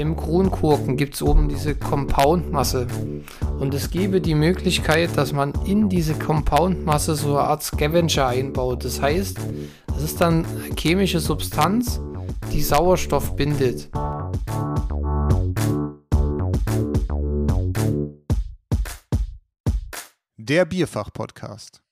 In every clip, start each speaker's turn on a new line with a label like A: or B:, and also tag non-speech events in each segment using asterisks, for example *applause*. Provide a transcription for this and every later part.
A: Im Kronkorken gibt es oben diese Compoundmasse. Und es gäbe die Möglichkeit, dass man in diese Compoundmasse so eine Art Scavenger einbaut. Das heißt, das ist dann eine chemische Substanz, die Sauerstoff bindet.
B: Der Bierfach-Podcast.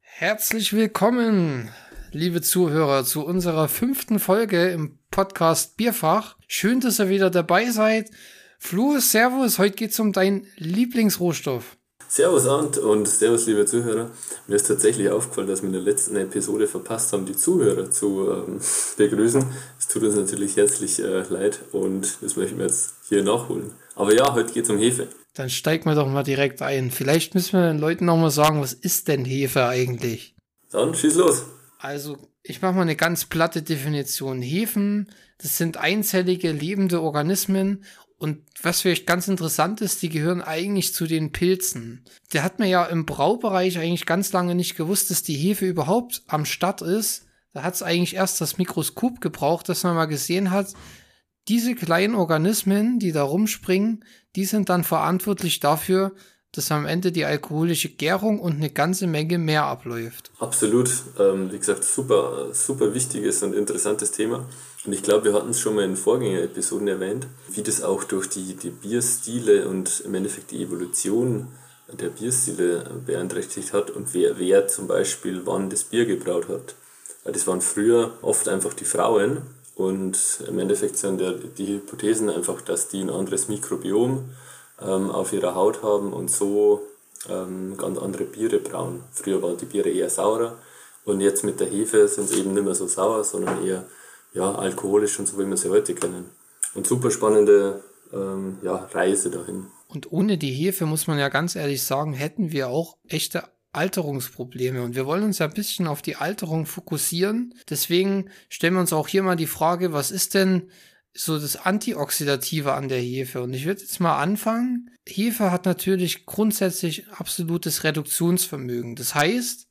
A: Herzlich willkommen, liebe Zuhörer, zu unserer fünften Folge im Podcast Bierfach. Schön, dass ihr wieder dabei seid. Flu, Servus, heute geht es um deinen Lieblingsrohstoff.
C: Servus Arndt und Servus liebe Zuhörer. Mir ist tatsächlich aufgefallen, dass wir in der letzten Episode verpasst haben, die Zuhörer zu ähm, *laughs* begrüßen. Es tut uns natürlich herzlich äh, leid und das möchten wir jetzt hier nachholen. Aber ja, heute geht es um Hefe.
A: Dann steigen wir doch mal direkt ein. Vielleicht müssen wir den Leuten noch mal sagen, was ist denn Hefe eigentlich?
C: Dann schieß los.
A: Also, ich mache mal eine ganz platte Definition. Hefen, das sind einzellige lebende Organismen und was vielleicht ganz interessant ist, die gehören eigentlich zu den Pilzen. Der hat mir ja im Braubereich eigentlich ganz lange nicht gewusst, dass die Hefe überhaupt am Start ist. Da hat es eigentlich erst das Mikroskop gebraucht, dass man mal gesehen hat, diese kleinen Organismen, die da rumspringen, die sind dann verantwortlich dafür, dass am Ende die alkoholische Gärung und eine ganze Menge mehr abläuft.
C: Absolut. Ähm, wie gesagt, super, super wichtiges und interessantes Thema. Und ich glaube, wir hatten es schon mal in Vorgängerepisoden erwähnt, wie das auch durch die, die Bierstile und im Endeffekt die Evolution der Bierstile beeinträchtigt hat und wer, wer zum Beispiel wann das Bier gebraut hat. Das waren früher oft einfach die Frauen, und im Endeffekt sind ja die Hypothesen einfach, dass die ein anderes Mikrobiom ähm, auf ihrer Haut haben und so ähm, ganz andere Biere brauen. Früher waren die Biere eher saurer und jetzt mit der Hefe sind sie eben nicht mehr so sauer, sondern eher ja, alkoholisch und so, wie wir sie heute kennen. Und super spannende ähm, ja, Reise dahin.
A: Und ohne die Hefe, muss man ja ganz ehrlich sagen, hätten wir auch echte Alterungsprobleme. Und wir wollen uns ja ein bisschen auf die Alterung fokussieren. Deswegen stellen wir uns auch hier mal die Frage, was ist denn so das Antioxidative an der Hefe? Und ich würde jetzt mal anfangen. Hefe hat natürlich grundsätzlich absolutes Reduktionsvermögen. Das heißt,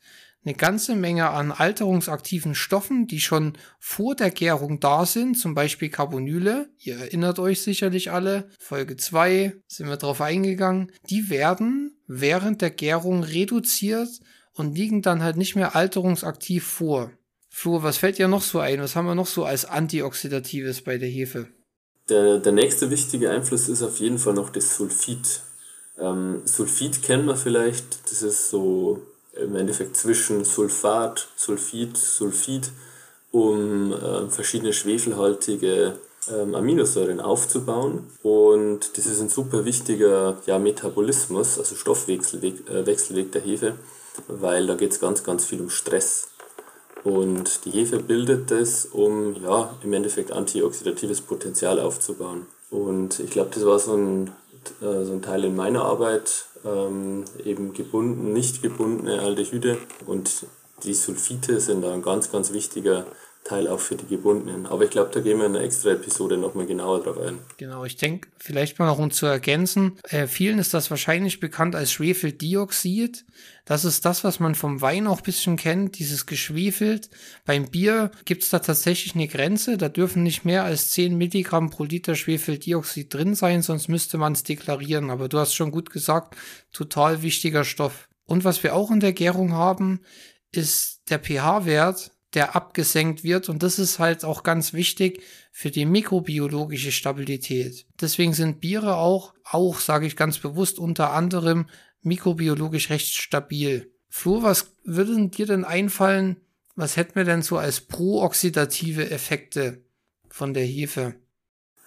A: eine ganze Menge an alterungsaktiven Stoffen, die schon vor der Gärung da sind, zum Beispiel Carbonyle, ihr erinnert euch sicherlich alle, Folge 2 sind wir drauf eingegangen, die werden während der Gärung reduziert und liegen dann halt nicht mehr alterungsaktiv vor. Flo, was fällt dir noch so ein? Was haben wir noch so als Antioxidatives bei der Hefe?
C: Der, der nächste wichtige Einfluss ist auf jeden Fall noch das Sulfid. Ähm, Sulfid kennen wir vielleicht, das ist so im Endeffekt zwischen Sulfat, Sulfid, Sulfid, um äh, verschiedene schwefelhaltige ähm, Aminosäuren aufzubauen. Und das ist ein super wichtiger ja, Metabolismus, also Stoffwechselweg äh, Wechselweg der Hefe, weil da geht es ganz, ganz viel um Stress. Und die Hefe bildet das, um ja, im Endeffekt antioxidatives Potenzial aufzubauen. Und ich glaube, das war so ein, äh, so ein Teil in meiner Arbeit, ähm, eben gebunden, nicht gebundene Aldehyde. Und die Sulfite sind da ein ganz, ganz wichtiger Teil auch für die Gebundenen. Aber ich glaube, da gehen wir in einer extra Episode nochmal genauer drauf ein.
A: Genau, ich denke, vielleicht mal noch um zu ergänzen, äh, vielen ist das wahrscheinlich bekannt als Schwefeldioxid. Das ist das, was man vom Wein auch ein bisschen kennt, dieses geschwefelt. Beim Bier gibt es da tatsächlich eine Grenze, da dürfen nicht mehr als 10 Milligramm pro Liter Schwefeldioxid drin sein, sonst müsste man es deklarieren. Aber du hast schon gut gesagt, total wichtiger Stoff. Und was wir auch in der Gärung haben, ist der pH-Wert der abgesenkt wird. Und das ist halt auch ganz wichtig für die mikrobiologische Stabilität. Deswegen sind Biere auch, auch sage ich ganz bewusst, unter anderem mikrobiologisch recht stabil. Flo, was würde dir denn einfallen, was hätten wir denn so als prooxidative Effekte von der Hefe?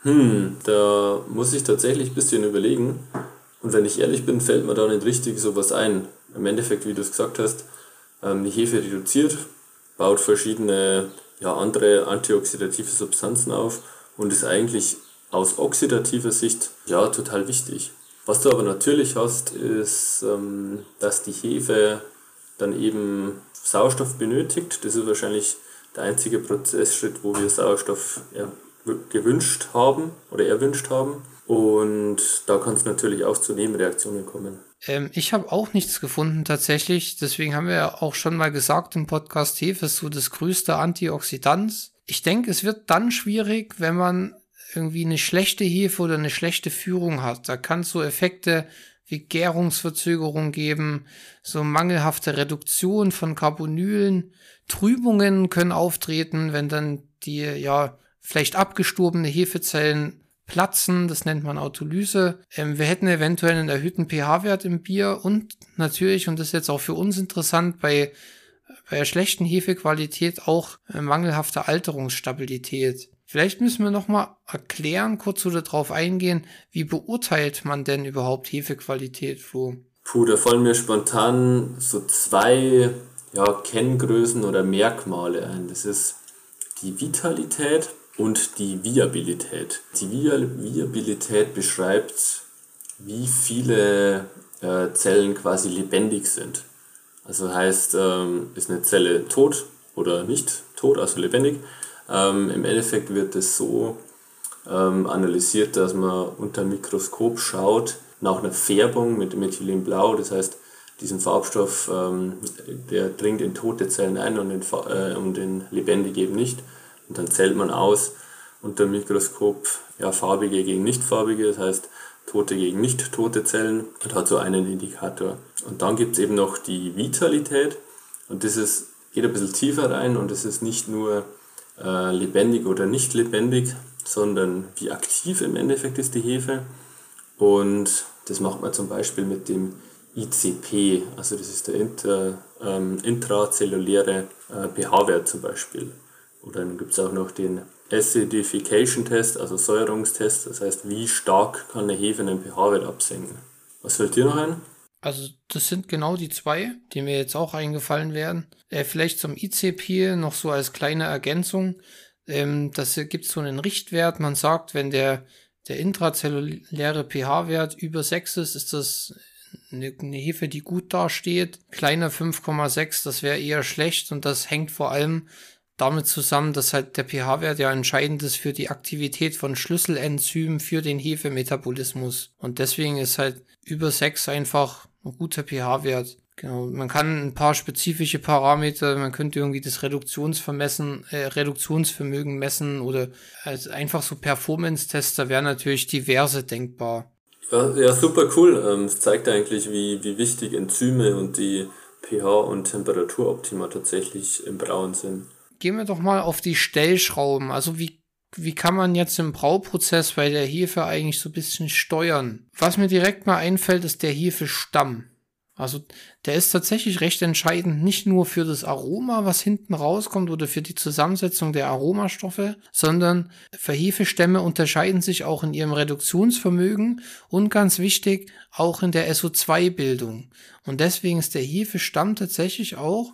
C: Hm, da muss ich tatsächlich ein bisschen überlegen. Und wenn ich ehrlich bin, fällt mir da nicht richtig sowas ein. Im Endeffekt, wie du es gesagt hast, ähm, die Hefe reduziert, baut verschiedene ja, andere antioxidative Substanzen auf und ist eigentlich aus oxidativer Sicht ja total wichtig. Was du aber natürlich hast, ist, ähm, dass die Hefe dann eben Sauerstoff benötigt. Das ist wahrscheinlich der einzige Prozessschritt, wo wir Sauerstoff gewünscht haben oder erwünscht haben. Und da kann es natürlich auch zu Nebenreaktionen kommen.
A: Ähm, ich habe auch nichts gefunden tatsächlich. Deswegen haben wir ja auch schon mal gesagt im Podcast, Hefe ist so das größte Antioxidant. Ich denke, es wird dann schwierig, wenn man irgendwie eine schlechte Hefe oder eine schlechte Führung hat. Da kann es so Effekte wie Gärungsverzögerung geben, so mangelhafte Reduktion von Carbonylen, Trübungen können auftreten, wenn dann die ja vielleicht abgestorbene Hefezellen platzen, das nennt man Autolyse. Ähm, wir hätten eventuell einen erhöhten pH-Wert im Bier und natürlich, und das ist jetzt auch für uns interessant, bei, bei der schlechten Hefequalität auch äh, mangelhafte Alterungsstabilität. Vielleicht müssen wir nochmal erklären, kurz oder darauf eingehen, wie beurteilt man denn überhaupt Hefequalität, Flo?
C: Puh, da fallen mir spontan so zwei ja, Kenngrößen oder Merkmale ein. Das ist die Vitalität und die Viabilität. Die Viabilität beschreibt, wie viele äh, Zellen quasi lebendig sind. Also heißt, ähm, ist eine Zelle tot oder nicht tot, also lebendig. Ähm, Im Endeffekt wird es so ähm, analysiert, dass man unter dem Mikroskop schaut nach einer Färbung mit Methylenblau. Das heißt, diesen Farbstoff, ähm, der dringt in tote Zellen ein und in, äh, und in lebendige eben nicht. Und dann zählt man aus unter dem Mikroskop ja, farbige gegen nicht farbige, das heißt tote gegen nicht tote Zellen und hat so einen Indikator. Und dann gibt es eben noch die Vitalität und das ist, geht ein bisschen tiefer rein und es ist nicht nur äh, lebendig oder nicht lebendig, sondern wie aktiv im Endeffekt ist die Hefe. Und das macht man zum Beispiel mit dem ICP, also das ist der inter, ähm, intrazelluläre äh, pH-Wert zum Beispiel. Oder dann gibt es auch noch den Acidification Test, also Säuerungstest, das heißt, wie stark kann eine Hefe einen pH-Wert absenken. Was fällt dir noch ein?
A: Also das sind genau die zwei, die mir jetzt auch eingefallen werden. Äh, vielleicht zum ICP noch so als kleine Ergänzung. Ähm, das gibt so einen Richtwert. Man sagt, wenn der, der intrazelluläre pH-Wert über 6 ist, ist das eine, eine Hefe, die gut dasteht. Kleiner 5,6, das wäre eher schlecht und das hängt vor allem damit zusammen, dass halt der pH-Wert ja entscheidend ist für die Aktivität von Schlüsselenzymen für den Hefemetabolismus. Und deswegen ist halt über 6 einfach ein guter pH-Wert. Genau, man kann ein paar spezifische Parameter, man könnte irgendwie das Reduktionsvermessen, äh, Reduktionsvermögen messen oder als einfach so Performance-Tests, da wären natürlich diverse denkbar.
C: Ja, ja super cool. Ähm, es zeigt eigentlich, wie, wie wichtig Enzyme und die pH- und Temperaturoptima tatsächlich im Brauen sind.
A: Gehen wir doch mal auf die Stellschrauben. Also wie wie kann man jetzt im Brauprozess bei der Hefe eigentlich so ein bisschen steuern? Was mir direkt mal einfällt, ist der Hefestamm. Also der ist tatsächlich recht entscheidend, nicht nur für das Aroma, was hinten rauskommt oder für die Zusammensetzung der Aromastoffe, sondern Hefestämme unterscheiden sich auch in ihrem Reduktionsvermögen und ganz wichtig auch in der SO2-Bildung. Und deswegen ist der Hefestamm tatsächlich auch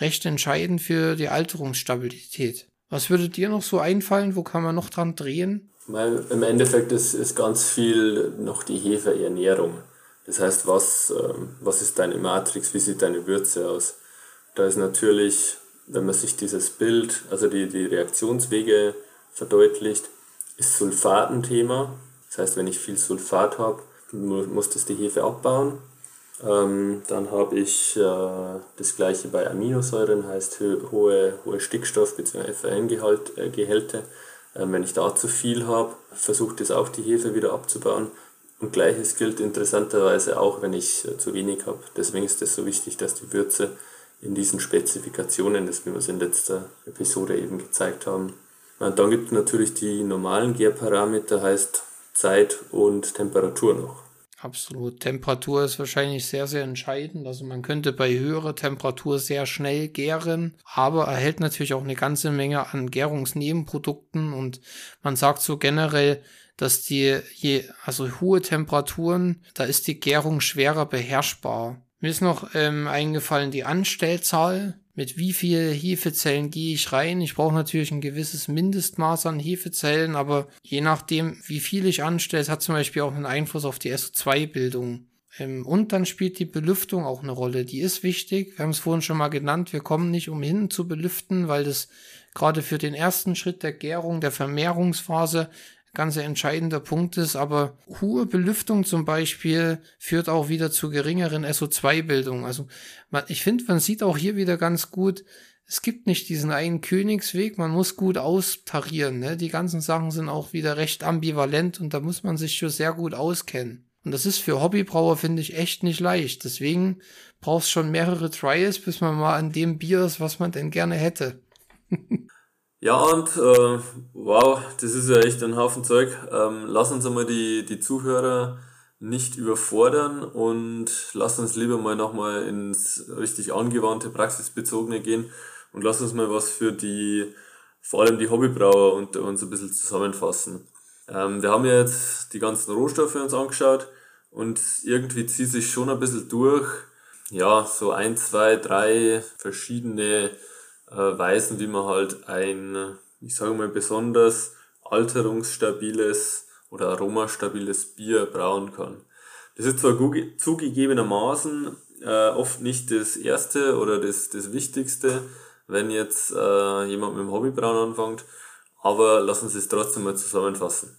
A: recht entscheidend für die Alterungsstabilität. Was würde dir noch so einfallen? Wo kann man noch dran drehen?
C: Weil Im Endeffekt ist, ist ganz viel noch die Hefeernährung. Das heißt, was, ähm, was ist deine Matrix, wie sieht deine Würze aus? Da ist natürlich, wenn man sich dieses Bild, also die, die Reaktionswege verdeutlicht, ist Sulfat ein Thema. Das heißt, wenn ich viel Sulfat habe, muss das die Hefe abbauen. Ähm, dann habe ich äh, das gleiche bei Aminosäuren, heißt hohe, hohe Stickstoff- bzw. FAN-Gehälter. Äh, ähm, wenn ich da zu viel habe, versucht es auch die Hefe wieder abzubauen. Und gleiches gilt interessanterweise auch, wenn ich äh, zu wenig habe. Deswegen ist es so wichtig, dass die Würze in diesen Spezifikationen, das wie wir es in letzter Episode eben gezeigt haben. Und dann gibt es natürlich die normalen Gärparameter, heißt Zeit und Temperatur noch.
A: Absolut. Temperatur ist wahrscheinlich sehr, sehr entscheidend. Also man könnte bei höherer Temperatur sehr schnell gären, aber erhält natürlich auch eine ganze Menge an Gärungsnebenprodukten und man sagt so generell, dass die je, also hohe Temperaturen, da ist die Gärung schwerer beherrschbar. Mir ist noch ähm, eingefallen die Anstellzahl mit wie viel Hefezellen gehe ich rein. Ich brauche natürlich ein gewisses Mindestmaß an Hefezellen, aber je nachdem, wie viel ich anstelle, hat zum Beispiel auch einen Einfluss auf die SO2-Bildung. Ähm, und dann spielt die Belüftung auch eine Rolle. Die ist wichtig. Wir haben es vorhin schon mal genannt. Wir kommen nicht umhin zu belüften, weil das gerade für den ersten Schritt der Gärung, der Vermehrungsphase ganz entscheidender Punkt ist, aber hohe Belüftung zum Beispiel führt auch wieder zu geringeren SO2-Bildung. Also man, ich finde, man sieht auch hier wieder ganz gut, es gibt nicht diesen einen Königsweg, man muss gut austarieren. Ne? Die ganzen Sachen sind auch wieder recht ambivalent und da muss man sich schon sehr gut auskennen. Und das ist für Hobbybrauer, finde ich, echt nicht leicht. Deswegen brauchst schon mehrere Trials, bis man mal an dem Bier ist, was man denn gerne hätte. *laughs*
C: ja, und äh, wow, das ist ja echt ein Haufen Zeug. Ähm, lass uns einmal die, die Zuhörer nicht überfordern und lass uns lieber mal nochmal ins richtig angewandte, praxisbezogene gehen und lass uns mal was für die, vor allem die Hobbybrauer unter uns ein bisschen zusammenfassen. Ähm, wir haben jetzt die ganzen Rohstoffe uns angeschaut und irgendwie zieht sich schon ein bisschen durch, ja, so ein, zwei, drei verschiedene äh, Weisen, wie man halt ein, ich sage mal, besonders alterungsstabiles oder aromastabiles Bier brauen kann. Das ist zwar zugegebenermaßen äh, oft nicht das erste oder das, das Wichtigste, wenn jetzt äh, jemand mit dem Hobbybrauen anfängt, aber lass uns es trotzdem mal zusammenfassen.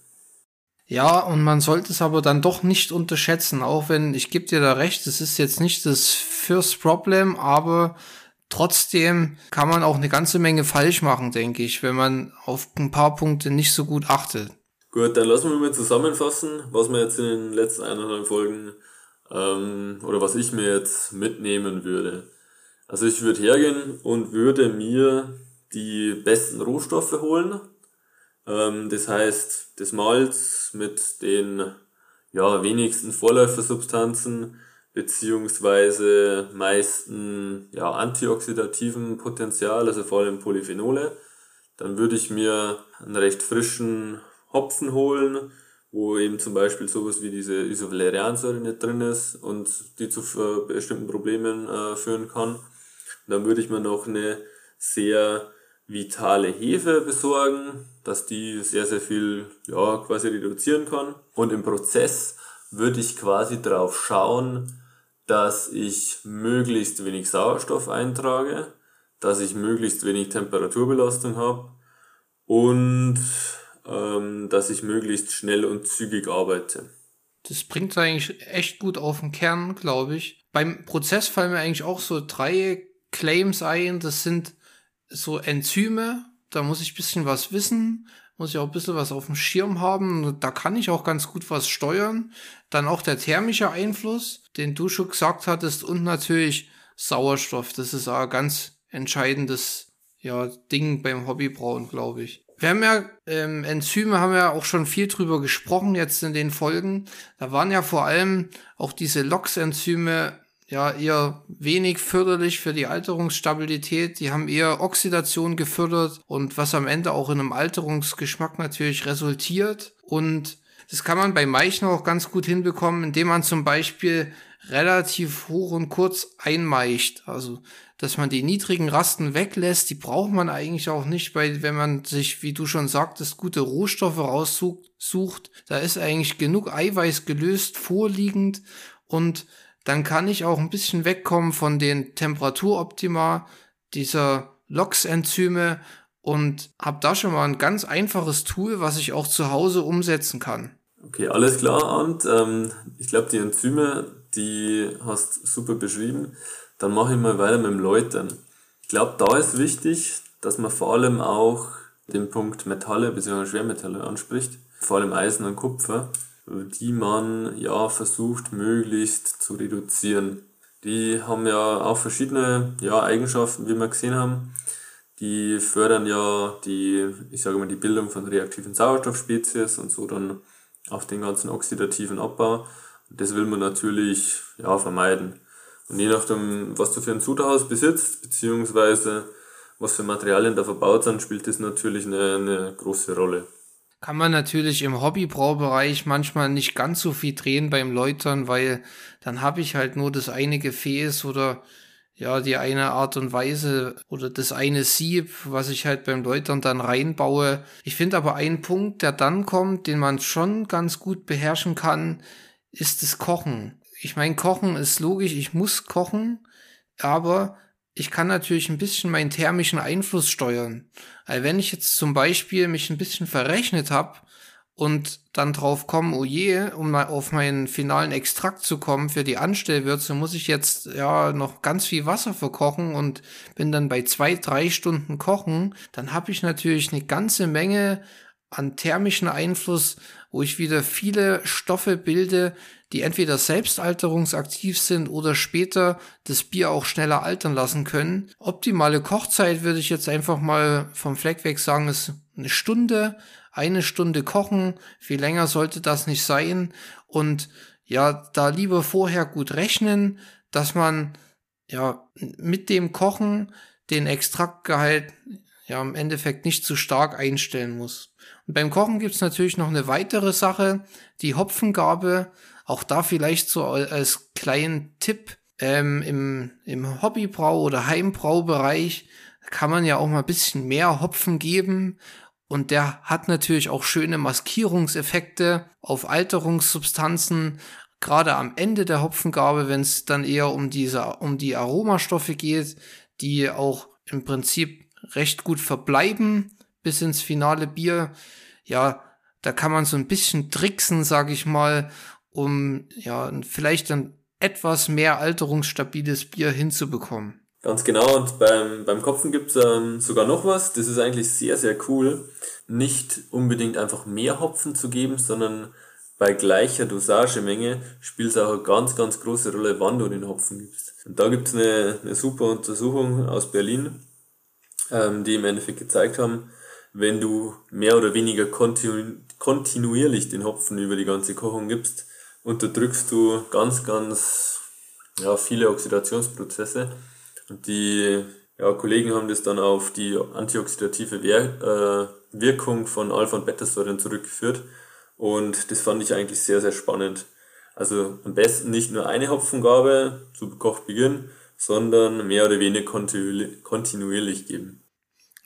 A: Ja, und man sollte es aber dann doch nicht unterschätzen, auch wenn, ich gebe dir da recht, es ist jetzt nicht das First Problem, aber trotzdem kann man auch eine ganze Menge falsch machen, denke ich, wenn man auf ein paar Punkte nicht so gut achtet.
C: Gut, dann lassen wir mal zusammenfassen, was wir jetzt in den letzten eineinhalb Folgen ähm, oder was ich mir jetzt mitnehmen würde. Also ich würde hergehen und würde mir die besten Rohstoffe holen. Ähm, das heißt, das Malz mit den ja, wenigsten Vorläufersubstanzen beziehungsweise meisten ja, antioxidativen Potenzial, also vor allem Polyphenole. Dann würde ich mir einen recht frischen Hopfen holen, wo eben zum Beispiel sowas wie diese Isovaleriansäure nicht drin ist und die zu bestimmten Problemen äh, führen kann. dann würde ich mir noch eine sehr vitale Hefe besorgen, dass die sehr, sehr viel ja, quasi reduzieren kann. Und im Prozess würde ich quasi darauf schauen, dass ich möglichst wenig Sauerstoff eintrage, dass ich möglichst wenig Temperaturbelastung habe und ähm, dass ich möglichst schnell und zügig arbeite.
A: Das bringt eigentlich echt gut auf den Kern, glaube ich. Beim Prozess fallen mir eigentlich auch so drei Claims ein. Das sind so Enzyme. Da muss ich bisschen was wissen, muss ich auch ein bisschen was auf dem Schirm haben. Da kann ich auch ganz gut was steuern. Dann auch der thermische Einfluss, den du schon gesagt hattest, und natürlich Sauerstoff. Das ist auch ein ganz entscheidendes ja, Ding beim Hobbybrauen, glaube ich. Wir haben ja ähm, Enzyme, haben ja auch schon viel drüber gesprochen jetzt in den Folgen. Da waren ja vor allem auch diese LOX-Enzyme ja eher wenig förderlich für die Alterungsstabilität. Die haben eher Oxidation gefördert und was am Ende auch in einem Alterungsgeschmack natürlich resultiert. Und das kann man bei Meichen auch ganz gut hinbekommen, indem man zum Beispiel relativ hoch und kurz einmeicht. Also dass man die niedrigen Rasten weglässt, die braucht man eigentlich auch nicht, weil wenn man sich, wie du schon sagtest, gute Rohstoffe raussucht, da ist eigentlich genug Eiweiß gelöst, vorliegend und dann kann ich auch ein bisschen wegkommen von den Temperaturoptima dieser LOX-Enzyme und habe da schon mal ein ganz einfaches Tool, was ich auch zu Hause umsetzen kann.
C: Okay, alles klar. Und ähm, ich glaube, die Enzyme, die hast super beschrieben. Dann mache ich mal weiter mit dem Läutern. Ich glaube, da ist wichtig, dass man vor allem auch den Punkt Metalle bzw. Schwermetalle anspricht, vor allem Eisen und Kupfer, die man ja versucht möglichst zu reduzieren. Die haben ja auch verschiedene ja, Eigenschaften, wie wir gesehen haben. Die fördern ja die, ich sage mal, die Bildung von reaktiven Sauerstoffspezies und so dann auch den ganzen oxidativen Abbau. Das will man natürlich ja, vermeiden. Und je nachdem, was du für ein Zuterhaus besitzt, beziehungsweise was für Materialien da verbaut sind, spielt das natürlich eine, eine große Rolle.
A: Kann man natürlich im Hobbybraubereich manchmal nicht ganz so viel drehen beim Läutern, weil dann habe ich halt nur das eine Gefäß oder ja, die eine Art und Weise oder das eine Sieb, was ich halt beim Läutern dann reinbaue. Ich finde aber ein Punkt, der dann kommt, den man schon ganz gut beherrschen kann, ist das Kochen ich meine, Kochen ist logisch, ich muss kochen, aber ich kann natürlich ein bisschen meinen thermischen Einfluss steuern. Weil wenn ich jetzt zum Beispiel mich ein bisschen verrechnet habe und dann drauf kommen, oh je, um mal auf meinen finalen Extrakt zu kommen für die Anstellwürze, muss ich jetzt ja noch ganz viel Wasser verkochen und bin dann bei zwei, drei Stunden kochen, dann habe ich natürlich eine ganze Menge an thermischen Einfluss, wo ich wieder viele Stoffe bilde, die entweder selbstalterungsaktiv sind oder später das Bier auch schneller altern lassen können. Optimale Kochzeit würde ich jetzt einfach mal vom Fleck weg sagen, ist eine Stunde, eine Stunde kochen. Viel länger sollte das nicht sein. Und ja, da lieber vorher gut rechnen, dass man ja mit dem Kochen den Extraktgehalt ja im Endeffekt nicht zu stark einstellen muss. Beim Kochen gibt's natürlich noch eine weitere Sache, die Hopfengabe. Auch da vielleicht so als kleinen Tipp ähm, im, im Hobbybrau- oder Heimbraubereich kann man ja auch mal ein bisschen mehr Hopfen geben. Und der hat natürlich auch schöne Maskierungseffekte auf Alterungssubstanzen, gerade am Ende der Hopfengabe, wenn es dann eher um diese, um die Aromastoffe geht, die auch im Prinzip recht gut verbleiben bis ins finale Bier. Ja, da kann man so ein bisschen tricksen, sag ich mal, um ja vielleicht ein etwas mehr alterungsstabiles Bier hinzubekommen.
C: Ganz genau, und beim, beim Kopfen gibt's ähm, sogar noch was, das ist eigentlich sehr, sehr cool. Nicht unbedingt einfach mehr Hopfen zu geben, sondern bei gleicher Dosagemenge spielt es auch eine ganz, ganz große Rolle, wann du den Hopfen gibst. Und da gibt's eine, eine super Untersuchung aus Berlin, ähm, die im Endeffekt gezeigt haben, wenn du mehr oder weniger kontinu kontinuierlich den Hopfen über die ganze Kochung gibst, unterdrückst du ganz, ganz ja, viele Oxidationsprozesse. Und die ja, Kollegen haben das dann auf die antioxidative Wir äh, Wirkung von Alpha- und Beta-Säuren zurückgeführt. Und das fand ich eigentlich sehr, sehr spannend. Also am besten nicht nur eine Hopfengabe zu Kochbeginn, sondern mehr oder weniger kontinuierlich geben.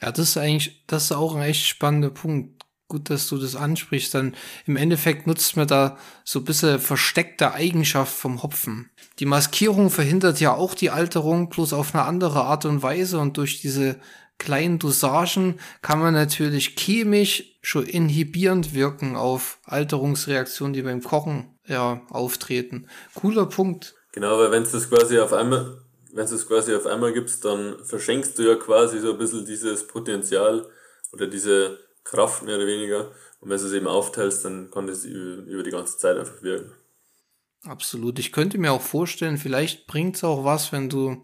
A: Ja, das ist eigentlich, das ist auch ein echt spannender Punkt. Gut, dass du das ansprichst. Dann im Endeffekt nutzt man da so ein bisschen versteckte Eigenschaft vom Hopfen. Die Maskierung verhindert ja auch die Alterung, bloß auf eine andere Art und Weise. Und durch diese kleinen Dosagen kann man natürlich chemisch schon inhibierend wirken auf Alterungsreaktionen, die beim Kochen ja auftreten. Cooler Punkt.
C: Genau, weil wenn es das quasi auf einmal wenn du es quasi auf einmal gibst, dann verschenkst du ja quasi so ein bisschen dieses Potenzial oder diese Kraft mehr oder weniger. Und wenn du es eben aufteilst, dann kann das über die ganze Zeit einfach wirken.
A: Absolut. Ich könnte mir auch vorstellen, vielleicht bringt es auch was, wenn du,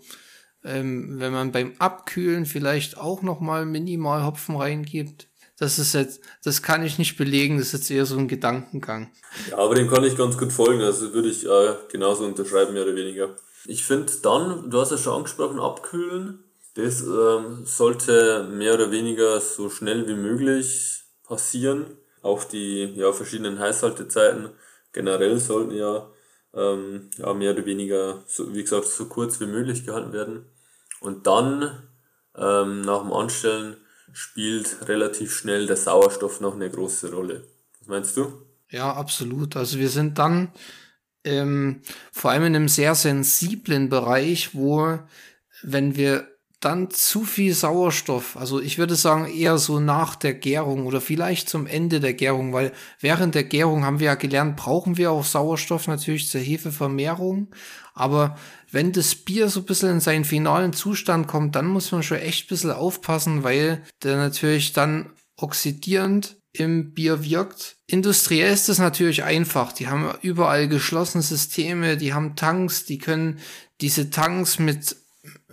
A: ähm, wenn man beim Abkühlen vielleicht auch nochmal minimal Hopfen reingibt. Das ist jetzt, das kann ich nicht belegen, das ist jetzt eher so ein Gedankengang.
C: Ja, aber dem kann ich ganz gut folgen, also würde ich äh, genauso unterschreiben, mehr oder weniger. Ich finde dann, du hast ja schon angesprochen, abkühlen. Das ähm, sollte mehr oder weniger so schnell wie möglich passieren. Auch die ja, verschiedenen Heißhaltezeiten generell sollten ja, ähm, ja mehr oder weniger, so, wie gesagt, so kurz wie möglich gehalten werden. Und dann ähm, nach dem Anstellen spielt relativ schnell der Sauerstoff noch eine große Rolle. Was meinst du?
A: Ja, absolut. Also wir sind dann ähm, vor allem in einem sehr sensiblen Bereich, wo, wenn wir dann zu viel Sauerstoff, also ich würde sagen eher so nach der Gärung oder vielleicht zum Ende der Gärung, weil während der Gärung haben wir ja gelernt, brauchen wir auch Sauerstoff natürlich zur Hefevermehrung, aber wenn das Bier so ein bisschen in seinen finalen Zustand kommt, dann muss man schon echt ein bisschen aufpassen, weil der natürlich dann oxidierend im Bier wirkt. Industriell ist es natürlich einfach. Die haben überall geschlossene Systeme, die haben Tanks, die können diese Tanks mit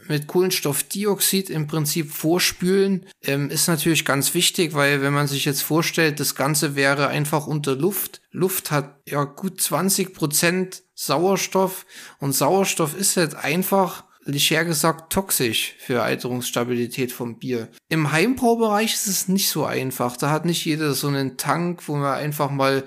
A: mit Kohlenstoffdioxid im Prinzip vorspülen, ähm, ist natürlich ganz wichtig, weil wenn man sich jetzt vorstellt, das Ganze wäre einfach unter Luft. Luft hat ja gut 20 Prozent Sauerstoff und Sauerstoff ist halt einfach leger gesagt toxisch für Alterungsstabilität vom Bier. Im Heimbraubereich ist es nicht so einfach. Da hat nicht jeder so einen Tank, wo man einfach mal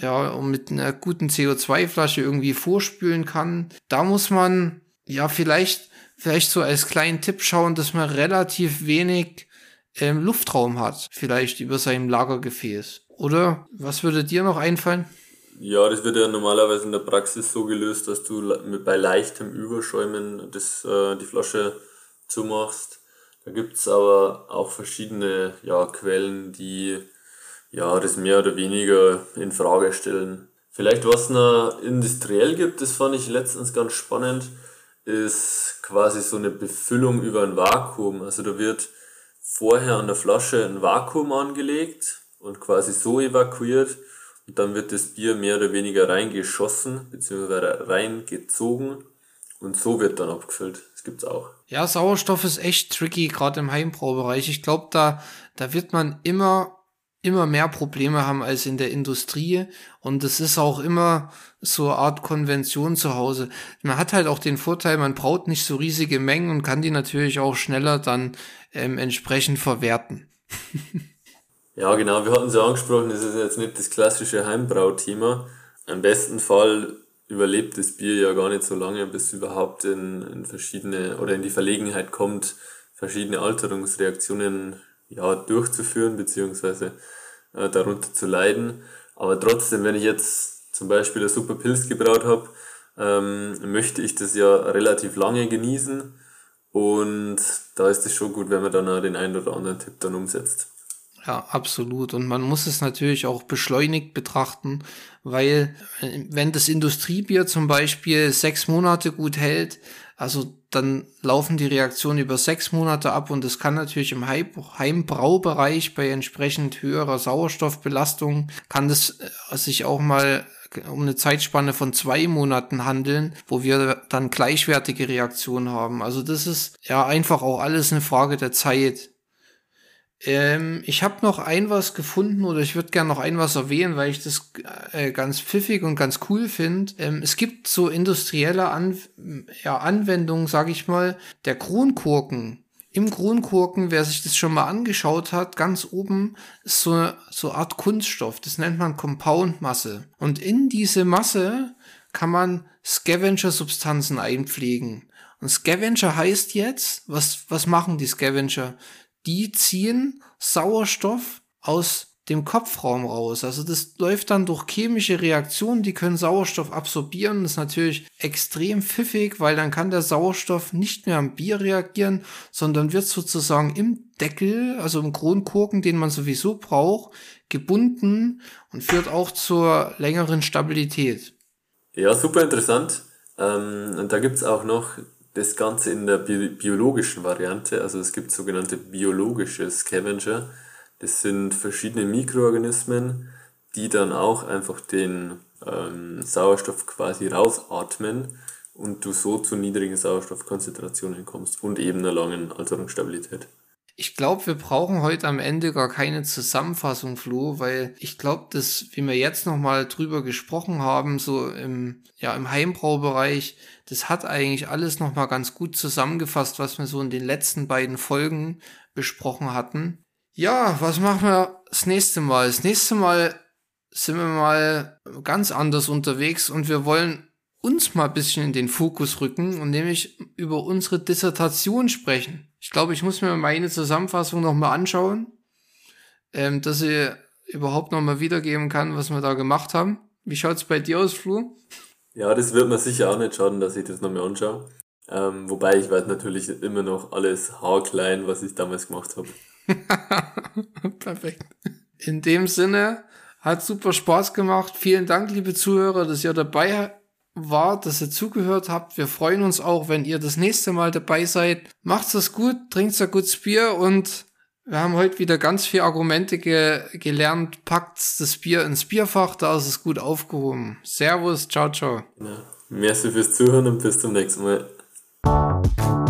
A: ja, mit einer guten CO2-Flasche irgendwie vorspülen kann. Da muss man ja vielleicht, vielleicht so als kleinen Tipp schauen, dass man relativ wenig ähm, Luftraum hat, vielleicht über seinem Lagergefäß. Oder was würde dir noch einfallen?
C: Ja, das wird ja normalerweise in der Praxis so gelöst, dass du bei leichtem Überschäumen das, äh, die Flasche zumachst. Da gibt's aber auch verschiedene ja, Quellen, die ja, das mehr oder weniger in Frage stellen. Vielleicht was noch industriell gibt, das fand ich letztens ganz spannend, ist quasi so eine Befüllung über ein Vakuum. Also da wird vorher an der Flasche ein Vakuum angelegt und quasi so evakuiert dann wird das Bier mehr oder weniger reingeschossen bzw. reingezogen und so wird dann abgefüllt. Das gibt's auch.
A: Ja, Sauerstoff ist echt tricky, gerade im Heimbraubereich. Ich glaube, da, da wird man immer immer mehr Probleme haben als in der Industrie. Und es ist auch immer so eine Art Konvention zu Hause. Man hat halt auch den Vorteil, man braut nicht so riesige Mengen und kann die natürlich auch schneller dann ähm, entsprechend verwerten. *laughs*
C: ja, genau, wir hatten es ja angesprochen, das ist jetzt nicht das klassische Heimbrauthema. Im besten Fall überlebt das Bier ja gar nicht so lange, bis es überhaupt in, in verschiedene oder in die Verlegenheit kommt, verschiedene Alterungsreaktionen ja, durchzuführen, beziehungsweise äh, darunter zu leiden. Aber trotzdem, wenn ich jetzt zum Beispiel eine super Pilz gebraut habe, ähm, möchte ich das ja relativ lange genießen. Und da ist es schon gut, wenn man dann auch den einen oder anderen Tipp dann umsetzt.
A: Ja, absolut. Und man muss es natürlich auch beschleunigt betrachten, weil äh, wenn das Industriebier zum Beispiel sechs Monate gut hält, also dann laufen die Reaktionen über sechs Monate ab und es kann natürlich im Heimbraubereich bei entsprechend höherer Sauerstoffbelastung kann das äh, sich auch mal um eine Zeitspanne von zwei Monaten handeln, wo wir dann gleichwertige Reaktionen haben. Also das ist ja einfach auch alles eine Frage der Zeit. Ähm, ich habe noch ein was gefunden oder ich würde gerne noch ein was erwähnen, weil ich das äh, ganz pfiffig und ganz cool finde. Ähm, es gibt so industrielle An ja, Anwendungen, sage ich mal, der Kronkorken. Im Kronkorken, wer sich das schon mal angeschaut hat, ganz oben ist so, so eine Art Kunststoff. Das nennt man Compound-Masse. Und in diese Masse kann man Scavenger-Substanzen einpflegen. Und Scavenger heißt jetzt, was, was machen die Scavenger? Die ziehen Sauerstoff aus dem Kopfraum raus. Also das läuft dann durch chemische Reaktionen, die können Sauerstoff absorbieren. Das ist natürlich extrem pfiffig, weil dann kann der Sauerstoff nicht mehr am Bier reagieren, sondern wird sozusagen im Deckel, also im Kronkorken, den man sowieso braucht, gebunden und führt auch zur längeren Stabilität.
C: Ja, super interessant. Ähm, und da gibt's auch noch das Ganze in der bi biologischen Variante. Also es gibt sogenannte biologische Scavenger. Das sind verschiedene Mikroorganismen, die dann auch einfach den ähm, Sauerstoff quasi rausatmen und du so zu niedrigen Sauerstoffkonzentrationen kommst und eben einer langen Alterungsstabilität.
A: Ich glaube, wir brauchen heute am Ende gar keine Zusammenfassung, Flo, weil ich glaube, dass, wie wir jetzt nochmal drüber gesprochen haben, so im, ja, im Heimbraubereich, das hat eigentlich alles nochmal ganz gut zusammengefasst, was wir so in den letzten beiden Folgen besprochen hatten. Ja, was machen wir das nächste Mal? Das nächste Mal sind wir mal ganz anders unterwegs und wir wollen uns mal ein bisschen in den Fokus rücken und nämlich über unsere Dissertation sprechen. Ich glaube, ich muss mir meine Zusammenfassung nochmal anschauen, ähm, dass ich überhaupt nochmal wiedergeben kann, was wir da gemacht haben. Wie schaut's bei dir aus, Flu?
C: Ja, das wird mir sicher auch nicht schaden, dass ich das nochmal anschaue. Ähm, wobei ich weiß natürlich immer noch alles haarklein, was ich damals gemacht habe. *laughs*
A: Perfekt. In dem Sinne, hat super Spaß gemacht. Vielen Dank, liebe Zuhörer, dass ihr dabei war, dass ihr zugehört habt. Wir freuen uns auch, wenn ihr das nächste Mal dabei seid. Macht's es gut, trinkt ein gutes Bier und wir haben heute wieder ganz viele Argumente ge gelernt. Packt das Bier ins Bierfach, da ist es gut aufgehoben. Servus, ciao, ciao.
C: Ja. Merci fürs Zuhören und bis zum nächsten Mal.